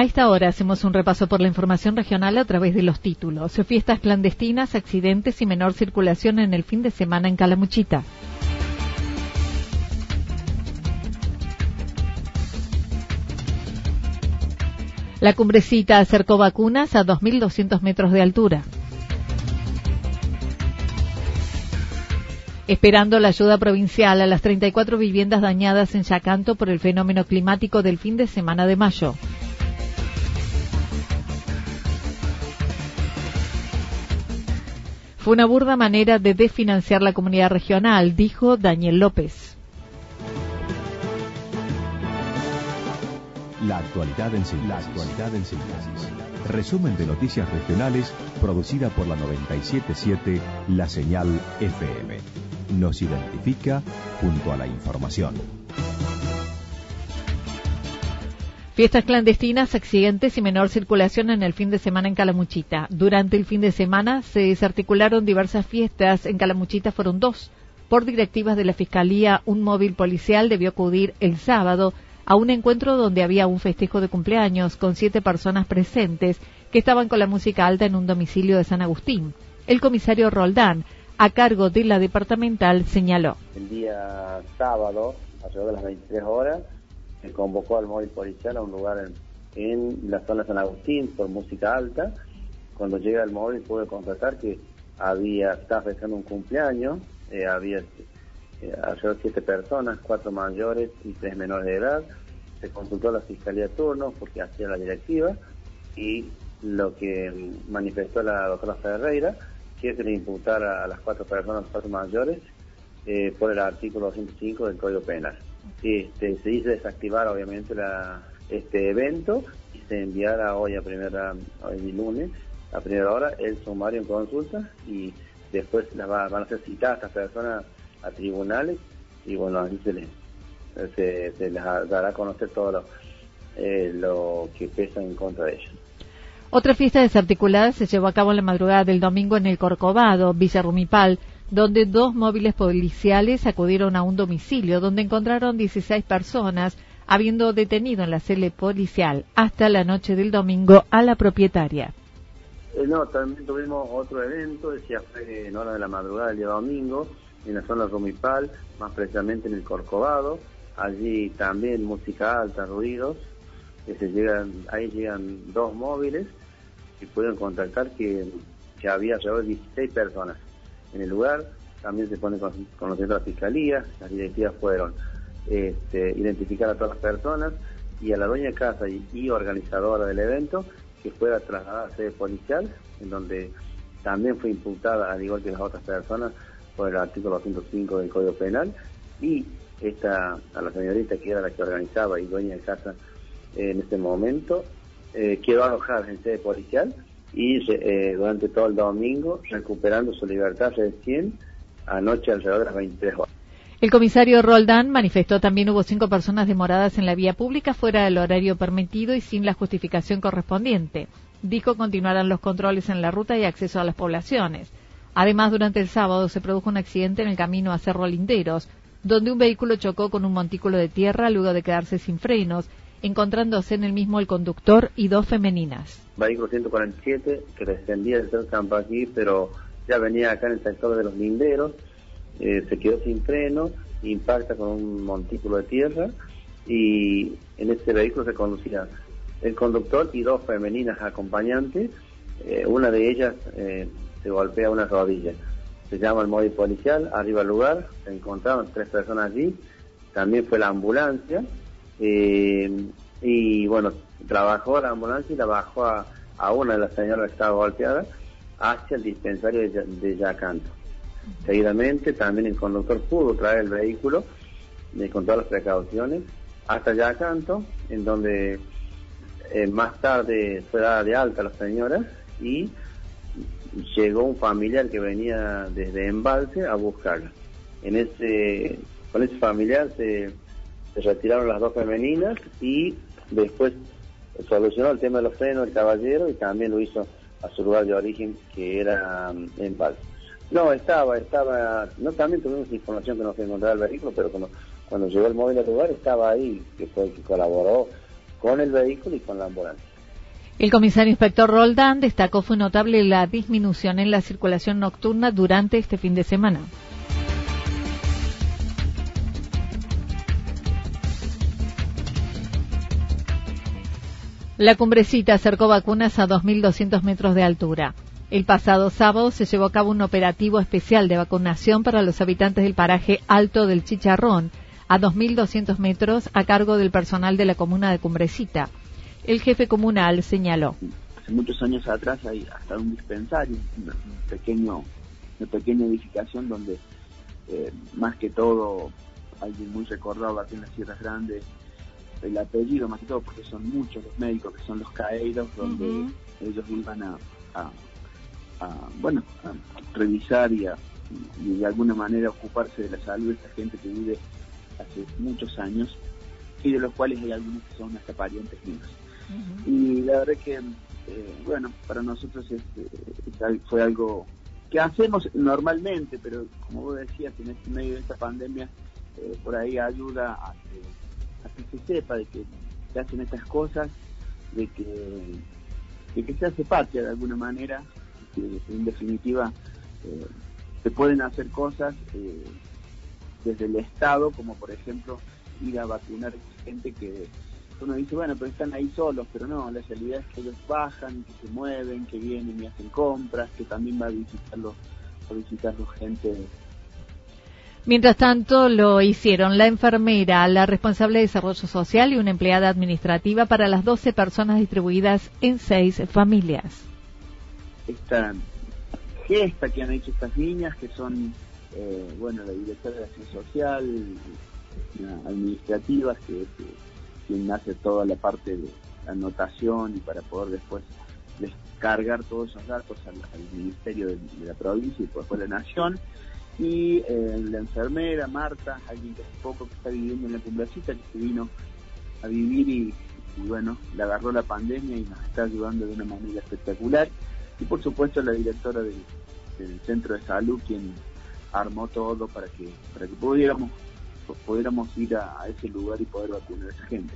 A esta hora hacemos un repaso por la información regional a través de los títulos. Fiestas clandestinas, accidentes y menor circulación en el fin de semana en Calamuchita. La cumbrecita acercó vacunas a 2.200 metros de altura. Esperando la ayuda provincial a las 34 viviendas dañadas en Yacanto por el fenómeno climático del fin de semana de mayo. Fue una burda manera de desfinanciar la comunidad regional, dijo Daniel López. La actualidad en síntesis. Resumen de noticias regionales producida por la 977 La Señal FM. Nos identifica junto a la información. Fiestas clandestinas, accidentes y menor circulación en el fin de semana en Calamuchita. Durante el fin de semana se desarticularon diversas fiestas. En Calamuchita fueron dos. Por directivas de la Fiscalía, un móvil policial debió acudir el sábado a un encuentro donde había un festejo de cumpleaños con siete personas presentes que estaban con la música alta en un domicilio de San Agustín. El comisario Roldán, a cargo de la departamental, señaló. El día sábado, alrededor de las 23 horas, se convocó al móvil policial a un lugar en, la zona San Agustín por música alta. Cuando llega el móvil pude constatar que había, estaba festejando un cumpleaños, eh, había eh, alrededor de siete personas, cuatro mayores y tres menores de edad. Se consultó a la Fiscalía de turno porque hacía la directiva y lo que manifestó la doctora Ferreira que se le imputara a las cuatro personas, cuatro mayores, eh, por el artículo 205 del Código Penal. Este, se hizo desactivar obviamente la, este evento y se enviara hoy a primera, hoy lunes, a primera hora, el sumario en consulta y después las van a ser citadas estas personas a tribunales y bueno, ahí se les, se, les dará a conocer todo lo, eh, lo que pesa en contra de ellos. Otra fiesta desarticulada se llevó a cabo en la madrugada del domingo en el Corcovado, Villa Rumipal, donde dos móviles policiales acudieron a un domicilio donde encontraron 16 personas, habiendo detenido en la cele policial hasta la noche del domingo a la propietaria. Eh, no, también tuvimos otro evento, decía en hora de la madrugada del día domingo, en la zona Romipal, más precisamente en el Corcovado. Allí también música alta, ruidos. Que se llegan, ahí llegan dos móviles y pueden contactar que, que había alrededor de 16 personas en el lugar, también se pone con, conociendo a la fiscalía, las directivas fueron este, identificar a todas las personas y a la dueña de casa y, organizadora del evento que fuera trasladada a sede policial, en donde también fue imputada, al igual que las otras personas, por el artículo 205 del Código Penal, y esta, a la señorita que era la que organizaba y dueña de casa en este momento, eh, quedó alojada en sede policial y eh, durante todo el domingo recuperando su libertad recién anoche alrededor de las 23 horas. El comisario Roldán manifestó también hubo cinco personas demoradas en la vía pública fuera del horario permitido y sin la justificación correspondiente. Dijo continuarán los controles en la ruta y acceso a las poblaciones. Además, durante el sábado se produjo un accidente en el camino a Cerro Linderos, donde un vehículo chocó con un montículo de tierra luego de quedarse sin frenos encontrándose en el mismo el conductor y dos femeninas. Vehículo 147 que descendía del centro aquí, pero ya venía acá en el sector de los linderos, eh, se quedó sin freno, impacta con un montículo de tierra y en este vehículo se conducía el conductor y dos femeninas acompañantes, eh, una de ellas eh, se golpea una rodilla. Se llama el móvil policial, arriba al lugar, se encontraron tres personas allí, también fue la ambulancia, eh, y bueno, trabajó la ambulancia y la bajó a, una de las señoras que estaba golpeada hacia el dispensario de, de Yacanto. Seguidamente también el conductor pudo traer el vehículo con todas las precauciones hasta Yacanto, en donde eh, más tarde fue dada de alta la señora y llegó un familiar que venía desde Embalse a buscarla. En ese, con ese familiar se, retiraron las dos femeninas y después solucionó el tema de los frenos el caballero y también lo hizo a su lugar de origen que era um, Embalse. No, estaba, estaba, no también tuvimos información que no se encontraba el vehículo, pero cuando, cuando llegó el móvil al lugar estaba ahí, que fue el que colaboró con el vehículo y con la ambulancia. El comisario inspector Roldán destacó fue notable la disminución en la circulación nocturna durante este fin de semana. La cumbrecita acercó vacunas a 2.200 metros de altura. El pasado sábado se llevó a cabo un operativo especial de vacunación para los habitantes del paraje Alto del Chicharrón, a 2.200 metros, a cargo del personal de la comuna de Cumbrecita. El jefe comunal señaló. Hace muchos años atrás hay hasta un dispensario, un pequeño, una pequeña edificación donde eh, más que todo alguien muy recordado aquí en las Sierras Grandes, el apellido más que todo porque son muchos los médicos que son los caeiros, donde ellos iban a, bueno, a revisar y, y de alguna manera ocuparse de la salud de esta gente que vive hace muchos años y de los cuales hay algunos que son hasta parientes míos. Y la verdad que, eh, bueno, para nosotros fue algo que hacemos normalmente, pero como vos decías, en este medio de esta pandemia, eh, por ahí ayuda a que, se sepa de que se hacen estas cosas, de que, de que se hace patria de alguna manera, que en definitiva eh, se pueden hacer cosas desde el Estado, como por ejemplo ir a vacunar gente que uno dice, bueno, pero están ahí solos, pero no, la realidad es que ellos bajan, que se mueven, que vienen y hacen compras, que también va a visitarlos, a visitarlos gente. Mientras tanto, lo hicieron la enfermera, la responsable de desarrollo social y una empleada administrativa para las 12 personas distribuidas en seis familias. Esta gesta que han hecho estas niñas, que son, eh, bueno, la directora de acción social, administrativas, que es quien hace toda la parte de anotación y para poder después descargar todos esos datos al, Ministerio de, la provincia y después de la Nación. Y eh, la enfermera, Marta, alguien que hace poco que está viviendo en la cumbrecita, que se vino a vivir y, bueno, le agarró la pandemia y nos está ayudando de una manera espectacular. Y por supuesto la directora del, centro de salud, quien armó todo para que, para que pudiéramos pudiéramos ir a, ese lugar y poder vacunar a esa gente.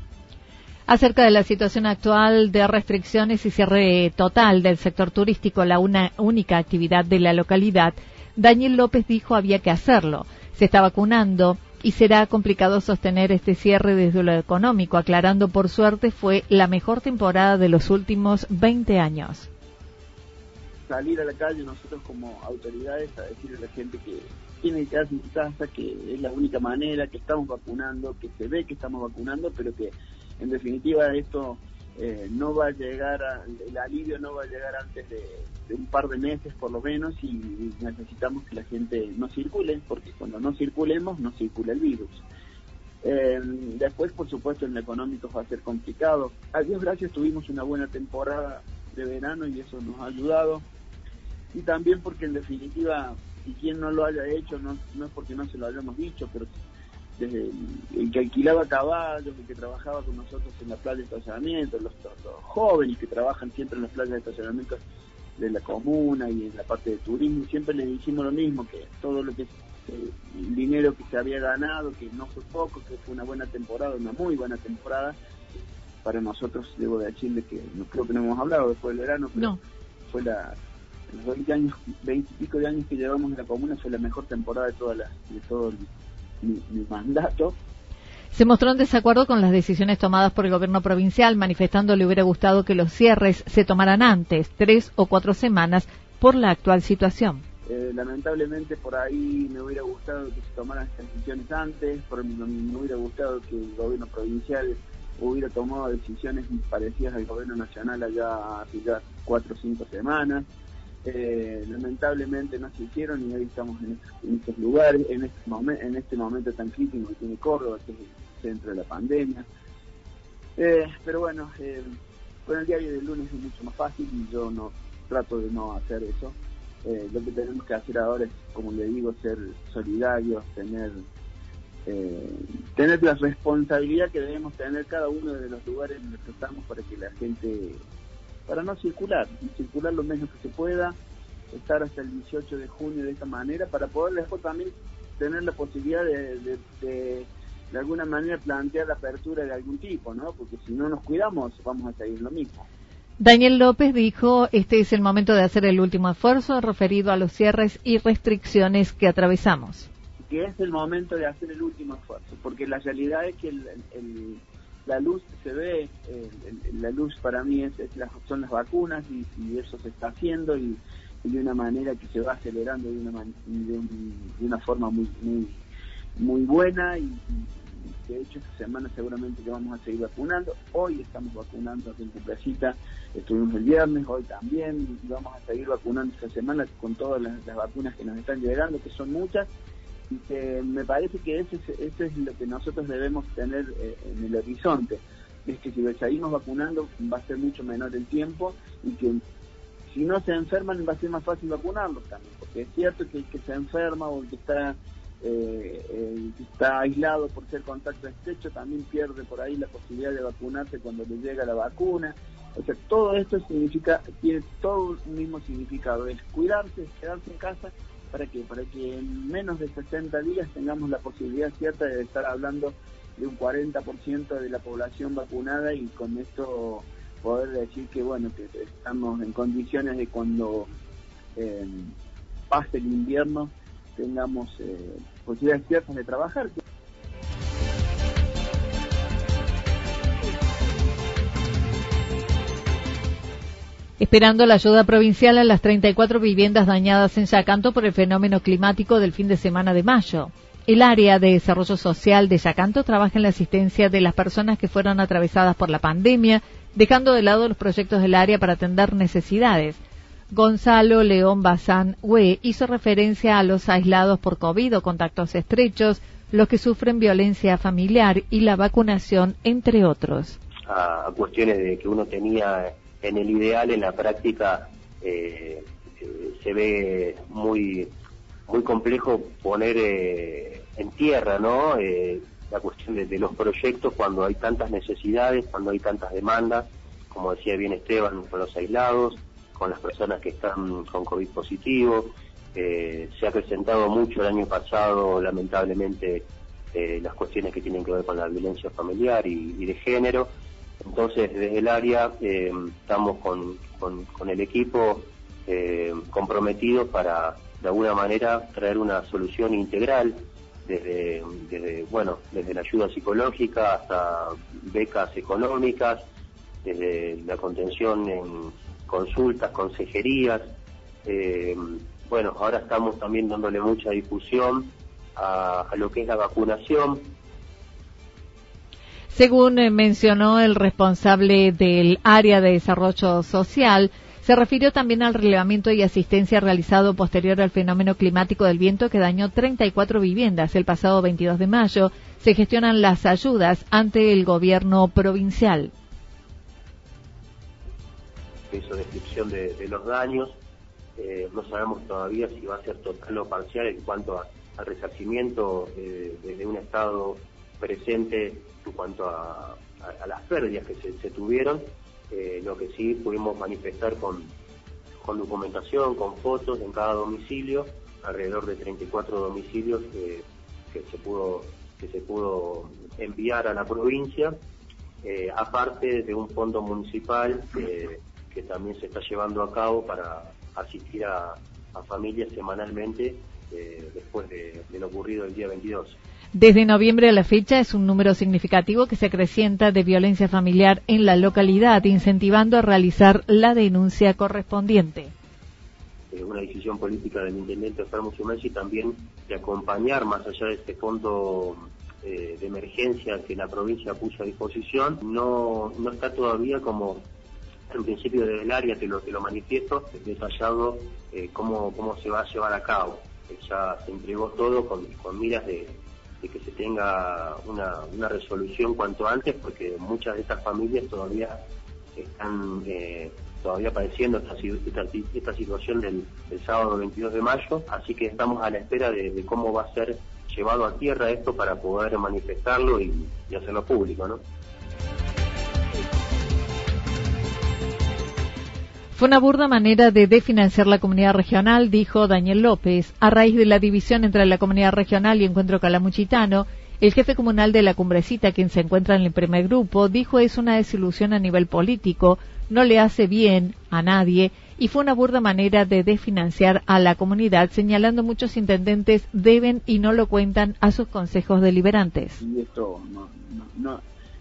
Acerca de la situación actual de restricciones y cierre total del sector turístico, la una única actividad de la localidad, Daniel López dijo había que hacerlo. Se está vacunando y será complicado sostener este cierre desde lo económico, aclarando por suerte fue la mejor temporada de los últimos 20 años. Salir a la calle nosotros como autoridades a decirle a la gente que tiene que quedarse en casa, que es la única manera, que estamos vacunando, que se ve que estamos vacunando, pero que en definitiva esto eh, no va a llegar, el alivio no va a llegar antes de, un par de meses por lo menos y necesitamos que la gente no circule, porque cuando no circulemos no circula el virus. Eh, después, por supuesto, en lo económico va a ser complicado. A Dios gracias tuvimos una buena temporada de verano y eso nos ha ayudado. Y también porque en definitiva y quien no lo haya hecho no, no es porque no se lo hayamos dicho, pero desde el, que alquilaba caballos, el que trabajaba con nosotros en la playa de estacionamiento, los, jóvenes que trabajan siempre en las playas de estacionamiento de la comuna y en la parte de turismo, siempre les dijimos lo mismo, que todo lo que eh, el dinero que se había ganado, que no fue poco, que fue una buena temporada, una muy buena temporada. Para nosotros, debo de decirle que no creo que no hemos hablado después del verano, pero fue la, los 20 años, 20 y pico de años que llevamos en la comuna, fue la mejor temporada de, toda la, de todo mi, mandato. Se mostró en desacuerdo con las decisiones tomadas por el gobierno provincial, manifestando le hubiera gustado que los cierres se tomaran antes, tres o cuatro semanas, por la actual situación. Eh, lamentablemente por ahí me hubiera gustado que se tomaran estas decisiones antes, por, me, me hubiera gustado que el gobierno provincial hubiera tomado decisiones parecidas al gobierno nacional allá hace ya cuatro o cinco semanas. Eh, lamentablemente no se hicieron y hoy estamos en, estos, lugares, en este, momento en este momento tan crítico que tiene Córdoba, que es el centro de la pandemia. Eh, pero bueno, con el diario del lunes es mucho más fácil y yo no trato de no hacer eso. Eh, lo que tenemos que hacer ahora es, como le digo, ser solidarios, tener eh, tener la responsabilidad que debemos tener cada uno de los lugares en los que estamos para que la gente, para no circular, circular lo menos que se pueda, estar hasta el 18 de junio de esta manera, para poder después también tener la posibilidad de, de, de, de alguna manera plantear la apertura de algún tipo, ¿no? Porque si no nos cuidamos, vamos a seguir lo mismo. Daniel López dijo, este es el momento de hacer el último esfuerzo referido a los cierres y restricciones que atravesamos. Que es el momento de hacer el último esfuerzo, porque la realidad es que la luz se ve, la luz para mí es, son las vacunas y, eso se está haciendo y, de una manera que se va acelerando de una, de, una forma muy, muy, muy buena y, de hecho esta semana seguramente que vamos a seguir vacunando. Hoy estamos vacunando aquí en Cuplacita, estuvimos el viernes, hoy también, y vamos a seguir vacunando esta semana con todas las, vacunas que nos están llegando, que son muchas, y que me parece que ese, es lo que nosotros debemos tener eh, en el horizonte, es que si seguimos vacunando va a ser mucho menor el tiempo y que si no se enferman va a ser más fácil vacunarlos también, porque es cierto que el que se enferma o el que está eh, está aislado por ser contacto estrecho, también pierde por ahí la posibilidad de vacunarse cuando le llega la vacuna. O sea, todo esto significa, tiene todo un mismo significado, es cuidarse, quedarse en casa para que, para que en menos de 60 días tengamos la posibilidad cierta de estar hablando de un 40% de la población vacunada y con esto poder decir que bueno que estamos en condiciones de cuando eh, pase el invierno tengamos eh, posibilidades ciertas de trabajar. Esperando la ayuda provincial a las 34 viviendas dañadas en Yacanto por el fenómeno climático del fin de semana de mayo. El área de desarrollo social de Yacanto trabaja en la asistencia de las personas que fueron atravesadas por la pandemia, dejando de lado los proyectos del área para atender necesidades. Gonzalo León Bazán Hue hizo referencia a los aislados por COVID o contactos estrechos, los que sufren violencia familiar y la vacunación, entre otros. A, cuestiones de que uno tenía en el ideal, en la práctica, eh, eh, se ve muy, muy complejo poner eh, en tierra, ¿no? la cuestión de, los proyectos cuando hay tantas necesidades, cuando hay tantas demandas, como decía bien Esteban, con los aislados, con las personas que están con COVID positivo. Eh, se ha presentado mucho el año pasado, lamentablemente, eh, las cuestiones que tienen que ver con la violencia familiar y, de género. Entonces, desde el área eh, estamos con, con, el equipo comprometido para, de alguna manera, traer una solución integral desde, desde, bueno, desde la ayuda psicológica hasta becas económicas, desde la contención en consultas, consejerías. Eh, bueno, ahora estamos también dándole mucha difusión a, lo que es la vacunación. Según eh, mencionó el responsable del área de desarrollo social, se refirió también al relevamiento y asistencia realizado posterior al fenómeno climático del viento que dañó 34 viviendas el pasado 22 de mayo. Se gestionan las ayudas ante el gobierno provincial hizo descripción de, los daños. Eh, no sabemos todavía si va a ser total o parcial en cuanto al resarcimiento eh, de un Estado presente en cuanto a, las pérdidas que se, tuvieron. Eh, lo que sí pudimos manifestar con, con documentación, con fotos en cada domicilio, alrededor de 34 domicilios que se pudo que se pudo enviar a la provincia, eh, aparte de un fondo municipal que también se está llevando a cabo para asistir a, familias semanalmente eh, después de, de lo ocurrido el día 22. Desde noviembre a la fecha es un número significativo que se acrecienta de violencia familiar en la localidad, incentivando a realizar la denuncia correspondiente. una decisión política del intendente Fermo y también de acompañar más allá de este fondo eh, de emergencia que la provincia puso a disposición, no, no está todavía como en principio del área, te lo, te lo manifiesto, detallado eh, cómo, cómo se va a llevar a cabo. Ya se entregó todo con miras de, que se tenga una, una resolución cuanto antes, porque muchas de estas familias todavía están eh, todavía padeciendo esta, esta, situación del, sábado 22 de mayo, así que estamos a la espera de, cómo va a ser llevado a tierra esto para poder manifestarlo y, y hacerlo público, ¿no? Fue una burda manera de definanciar la comunidad regional, dijo Daniel López. A raíz de la división entre la comunidad regional y Encuentro Calamuchitano, el jefe comunal de la Cumbrecita, quien se encuentra en el primer grupo, dijo es una desilusión a nivel político, no le hace bien a nadie y fue una burda manera de desfinanciar a la comunidad, señalando muchos intendentes deben y no lo cuentan a sus consejos deliberantes. Y esto no, no,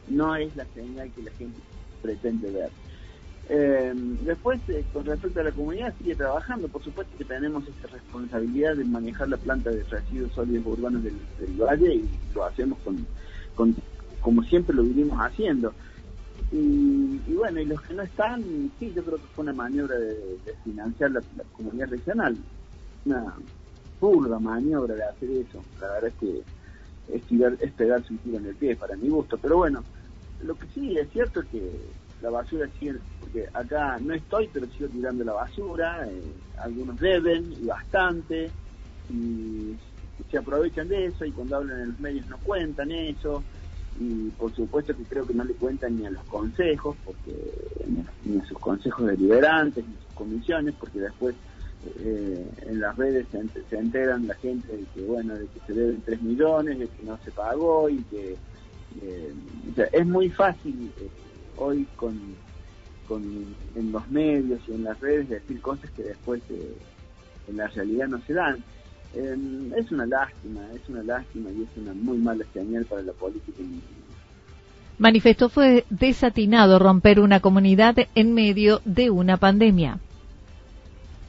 no es la señal que la gente pretende ver. Eh, después, eh, con respecto a la comunidad, sigue trabajando. Por supuesto que tenemos esta responsabilidad de manejar la planta de residuos sólidos urbanos del, valle y lo hacemos con, como siempre lo vivimos haciendo. Y, bueno, y los que no están, sí, yo creo que fue una maniobra de, financiar la, comunidad regional. Una burda maniobra de hacer eso. La verdad es que es, tirar, es pegarse un tiro en el pie para mi gusto. Pero bueno, lo que sí es cierto es que la basura sigue, porque acá no estoy, pero sigo tirando la basura, eh, algunos deben y bastante, y se aprovechan de eso y cuando hablan en los medios no cuentan eso, y por supuesto que creo que no le cuentan ni a los consejos, porque ni a sus consejos deliberantes, ni a sus comisiones, porque después eh, en las redes se, enteran la gente de que bueno de que se deben 3 millones, de que no se pagó y que eh, es muy fácil hoy con, con, en los medios y en las redes decir cosas que después eh, en la realidad no se dan. Em, es una lástima, es una lástima y es una muy mala señal para la política. Manifestó fue desatinado romper una comunidad en medio de una pandemia.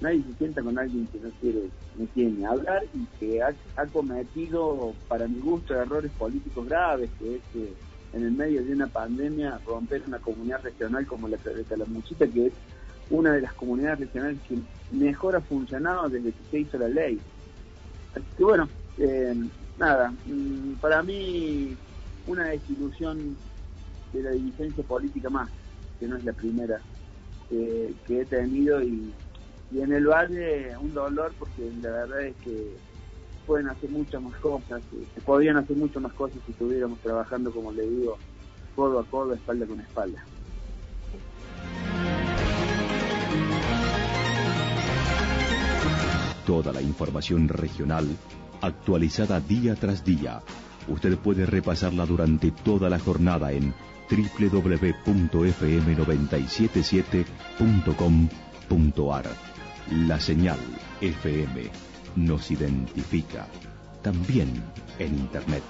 Nadie se sienta con alguien que no quiere, no quiere ni hablar y que ha, ha cometido, para mi gusto, errores políticos graves, que es que en el medio de una pandemia romper una comunidad regional como la de Calamuchita, que es una de las comunidades regionales que mejor ha funcionado desde que se hizo la ley. Así que bueno, eh, nada, mm, para mí una desilusión de la dirigencia política más, que no es la primera que he tenido y, y en el valle un dolor porque la verdad es que pueden hacer muchas más cosas, se podrían hacer muchas más cosas si estuviéramos trabajando, como le digo, codo a codo, espalda con espalda. Toda la información regional actualizada día tras día. Usted puede repasarla durante toda la jornada en www.fm977.com.ar. La señal FM nos identifica, también en Internet.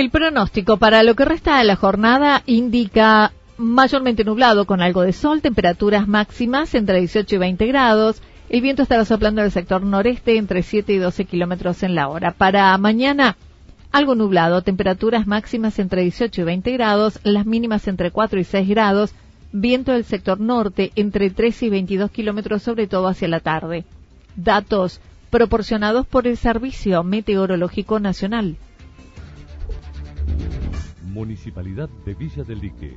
El pronóstico para lo que resta de la jornada indica mayormente nublado con algo de sol, temperaturas máximas entre 18 y 20 grados, el viento estará soplando del sector noreste entre 7 y 12 kilómetros en la hora. Para mañana, algo nublado, temperaturas máximas entre 18 y 20 grados, las mínimas entre 4 y 6 grados, viento del sector norte entre 13 y 22 kilómetros, sobre todo hacia la tarde. Datos proporcionados por el Servicio Meteorológico Nacional. Municipalidad de Villa del Lique.